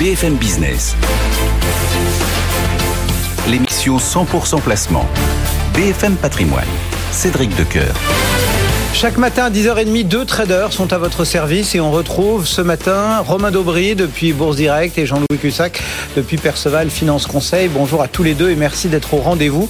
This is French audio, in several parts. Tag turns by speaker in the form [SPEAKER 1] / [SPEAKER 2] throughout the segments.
[SPEAKER 1] BFM Business. L'émission 100% placement. BFM Patrimoine. Cédric Decoeur.
[SPEAKER 2] Chaque matin à 10h30, deux traders sont à votre service et on retrouve ce matin Romain Daubry depuis Bourse Direct et Jean-Louis Cussac depuis Perceval Finance Conseil. Bonjour à tous les deux et merci d'être au rendez-vous.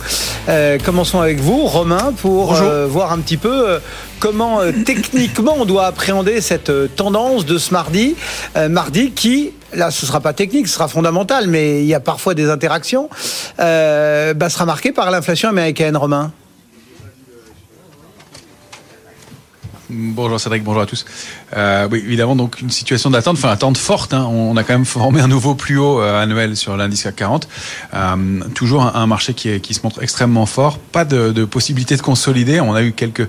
[SPEAKER 2] Euh, commençons avec vous, Romain, pour euh, voir un petit peu euh, comment euh, techniquement on doit appréhender cette euh, tendance de ce mardi. Euh, mardi qui, là ce sera pas technique, ce sera fondamental, mais il y a parfois des interactions, bah, sera marqué par l'inflation américaine, Romain.
[SPEAKER 3] Bonjour Cédric, bonjour à tous. Euh, évidemment, donc une situation d'attente, enfin attente forte. Hein. On a quand même formé un nouveau plus haut euh, annuel sur l'indice CAC 40. Euh, toujours un, marché qui, se montre extrêmement fort. Pas de possibilité de consolider. On a eu quelques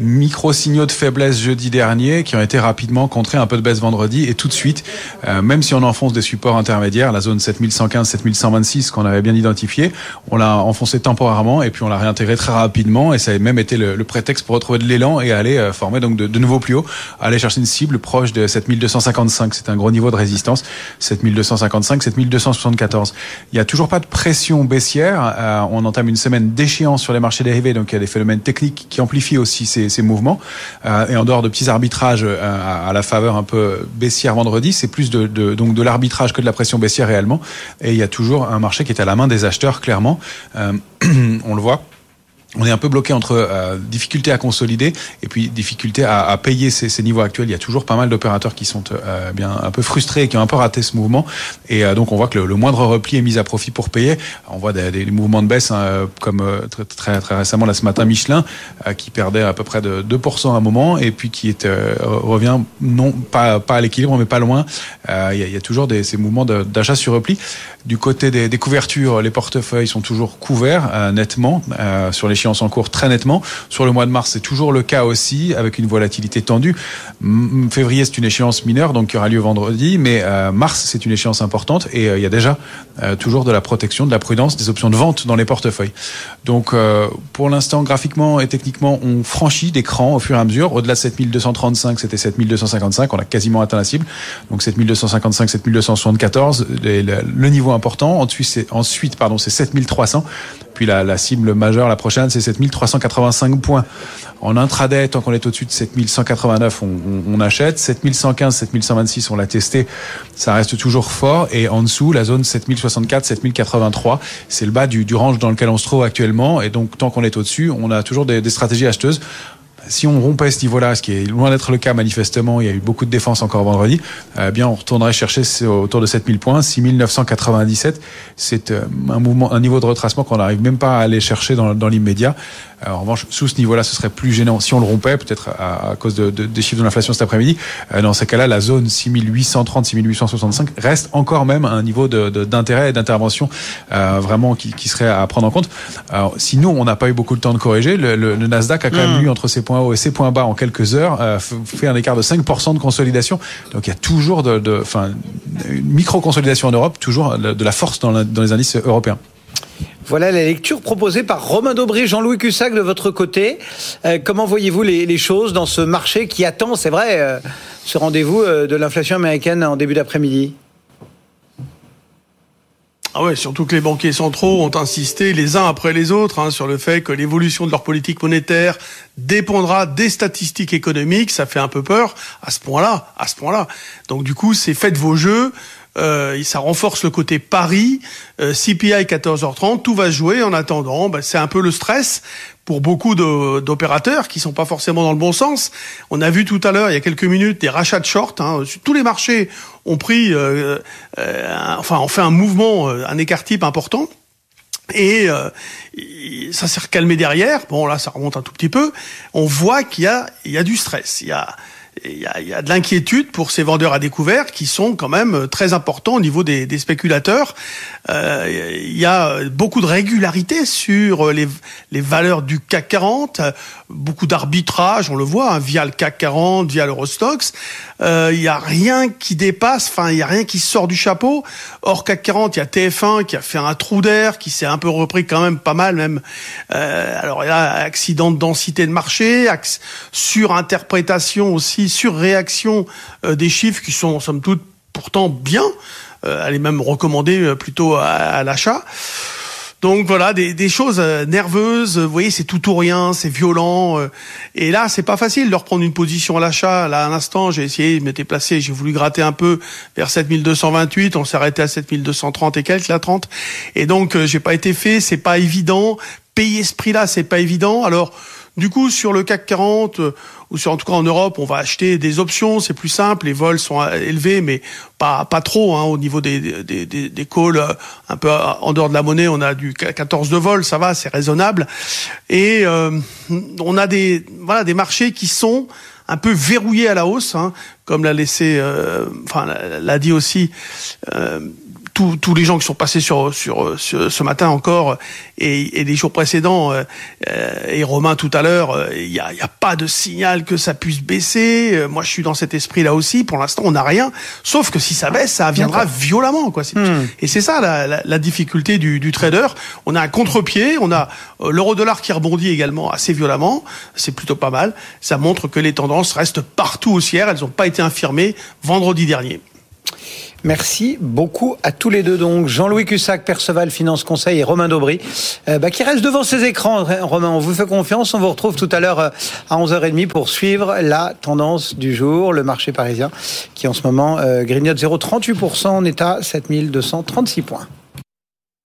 [SPEAKER 3] micro-signaux de faiblesse jeudi dernier qui ont été rapidement contrés, un peu de baisse vendredi et tout de suite, euh, même si on enfonce des supports intermédiaires, la zone 7115, 7126 qu'on avait bien identifié, on l'a enfoncé temporairement et puis on l'a réintégré très rapidement et ça a même été le, prétexte pour retrouver de l'élan et aller euh, former donc de, nouveaux plus hauts, aller chercher une cible proche de 7255, c'est un gros niveau de résistance, 7255, 7274. Il n'y a toujours pas de pression baissière, euh, on entame une semaine d'échéance sur les marchés dérivés, donc il y a des phénomènes techniques qui amplifient aussi ces ces mouvements. Euh, et en dehors de petits arbitrages euh, à, la faveur un peu baissière vendredi, c'est plus de, donc de l'arbitrage que de la pression baissière réellement. Et il y a toujours un marché qui est à la main des acheteurs, clairement. Euh, on le voit on est un peu bloqué entre euh, difficulté à consolider et puis difficulté à, à payer ces, ces, niveaux actuels. Il y a toujours pas mal d'opérateurs qui sont euh, bien un peu frustrés et qui ont un peu raté ce mouvement. Et euh, donc on voit que le, le, moindre repli est mis à profit pour payer. On voit des, des mouvements de baisse hein, comme euh, très, très, très récemment là ce matin Michelin euh, qui perdait à peu près de 2% à un moment et puis qui est euh, revient non pas pas à l'équilibre mais pas loin. Il y y a, toujours des, ces mouvements d'achat sur repli. Du côté des, des, couvertures, les portefeuilles sont toujours couverts nettement sur les en cours très nettement. Sur le mois de mars, c'est toujours le cas aussi, avec une volatilité tendue. Février, c'est une échéance mineure, donc qui aura lieu vendredi, mais euh, mars, c'est une échéance importante, et euh, il y a déjà euh, toujours de la protection, de la prudence, des options de vente dans les portefeuilles. Donc, pour l'instant, graphiquement et techniquement, on franchit des crans au fur et à mesure. Au-delà de 7235, c'était 7255, on a quasiment atteint la cible. Donc 7255, 7274, le, niveau important. Ensuite, c'est 7300. Puis la, cible majeure, la prochaine, c'est 7385 points. En intraday, tant qu'on est au-dessus de 7189, on, on, achète. 7115, 7126, on l'a testé. Ça reste toujours fort. Et en dessous, la zone 7064, 7083, c'est le bas du, range dans lequel on se trouve actuellement. Et donc, tant qu'on est au-dessus, on a toujours des stratégies acheteuses si on rompait ce niveau-là, ce qui est loin d'être le cas manifestement, il y a eu beaucoup de défense encore vendredi, euh, bien on retournerait chercher autour de 7000 points, 6997. C'est euh, un mouvement, un niveau de retracement qu'on n'arrive même pas à aller chercher dans, dans l'immédiat. Euh, en revanche, sous ce niveau-là, ce serait plus gênant si on le rompait, peut-être à, à, cause de, de, des chiffres de l'inflation cet après-midi. Euh, dans ces cas-là, la zone 6830, 6865 reste encore même un niveau d'intérêt et d'intervention euh, vraiment qui, qui, serait à prendre en compte. Alors, sinon, on n'a pas eu beaucoup de temps de corriger. Le, le, le Nasdaq a quand mmh. même eu entre ses points hauts et ses points bas en quelques heures, euh, fait un écart de 5% de consolidation. Donc il y a toujours enfin, une micro-consolidation en Europe, toujours de la force dans, les indices européens.
[SPEAKER 2] Voilà la lecture proposée par Romain Daubry, Jean-Louis Cussac de votre côté. Euh, comment voyez-vous les, choses dans ce marché qui attend, c'est vrai, euh, ce rendez-vous euh, de l'inflation américaine en début d'après-midi
[SPEAKER 4] ah ouais, surtout que les banquiers centraux ont insisté les uns après les autres hein, sur le fait que l'évolution de leur politique monétaire dépendra des statistiques économiques. Ça fait un peu peur à ce point-là, à ce point-là. Donc du coup, c'est faites vos jeux. Euh, ça renforce le côté pari. Euh, CPI 14h30, tout va jouer. En attendant, bah, c'est un peu le stress pour beaucoup d'opérateurs qui sont pas forcément dans le bon sens. On a vu tout à l'heure, il y a quelques minutes, des rachats de short. Hein. Tous les marchés ont pris, euh, euh, enfin, ont fait un mouvement, euh, un écart type important. Et euh, ça s'est recalmé derrière. Bon, là, ça remonte un tout petit peu. On voit qu'il y a, il y a du stress. Il y a, il y, a, y a, de l'inquiétude pour ces vendeurs à découvert qui sont quand même très importants au niveau des, des spéculateurs. Euh, il y a beaucoup de régularité sur les, les valeurs du CAC 40, beaucoup d'arbitrage, on le voit, hein, via le CAC 40, via l'Eurostox. Euh, il y a rien qui dépasse, enfin il y a rien qui sort du chapeau. Hors CAC 40, il y a TF1 qui a fait un trou d'air, qui s'est un peu repris quand même pas mal même. Euh, alors il y a accident de densité de marché, surinterprétation aussi, surréaction euh, des chiffres qui sont somme toute pourtant bien. elle est même recommandée plutôt à l'achat. Donc voilà, des, choses euh, nerveuses. Vous voyez, c'est tout ou rien, c'est violent. Euh, et là, c'est pas facile de reprendre une position à l'achat. Là, à l'instant, j'ai essayé, je m'étais placé, j'ai voulu gratter un peu vers 7228. On s'est arrêté à 7230 et quelques, la 30. Et donc, euh, j'ai pas été fait. C'est pas évident. Payer ce prix-là, c'est pas évident. Alors, du coup, sur le CAC 40 euh, ou sur en tout cas en Europe, on va acheter des options, c'est plus simple. Les vols sont euh, élevés, mais pas pas trop hein, au niveau des des, des, calls euh, un peu en dehors de la monnaie. On a du 14 de vol, ça va, c'est raisonnable. Et on a des voilà des marchés qui sont un peu verrouillés à la hausse, hein, comme l'a laissé, enfin l'a dit aussi tous, les gens qui sont passés sur, sur, ce matin encore et, les jours précédents euh, et Romain tout à l'heure, euh, il n'y a, y a, pas de signal que ça puisse baisser. Euh, moi, je suis dans cet esprit-là aussi. Pour l'instant, on n'a rien. Sauf que si ça baisse, ça viendra violemment. Quoi. Hmm. Et c'est ça la, la, difficulté du, du, trader. On a un contre-pied, on a l'euro-dollar qui rebondit également assez violemment. C'est plutôt pas mal. Ça montre que les tendances restent partout haussières. Elles n'ont pas été infirmées vendredi dernier.
[SPEAKER 2] Merci beaucoup à tous les deux. Donc Jean-Louis Cussac, Perceval Finance Conseil et Romain Daubry, euh, bah, qui reste devant ses écrans. Romain, on vous fait confiance. On vous retrouve tout à l'heure euh, à 11h30 pour suivre la tendance du jour, le marché parisien, qui en ce moment euh, grignote 0,38%. On est à 7236 points.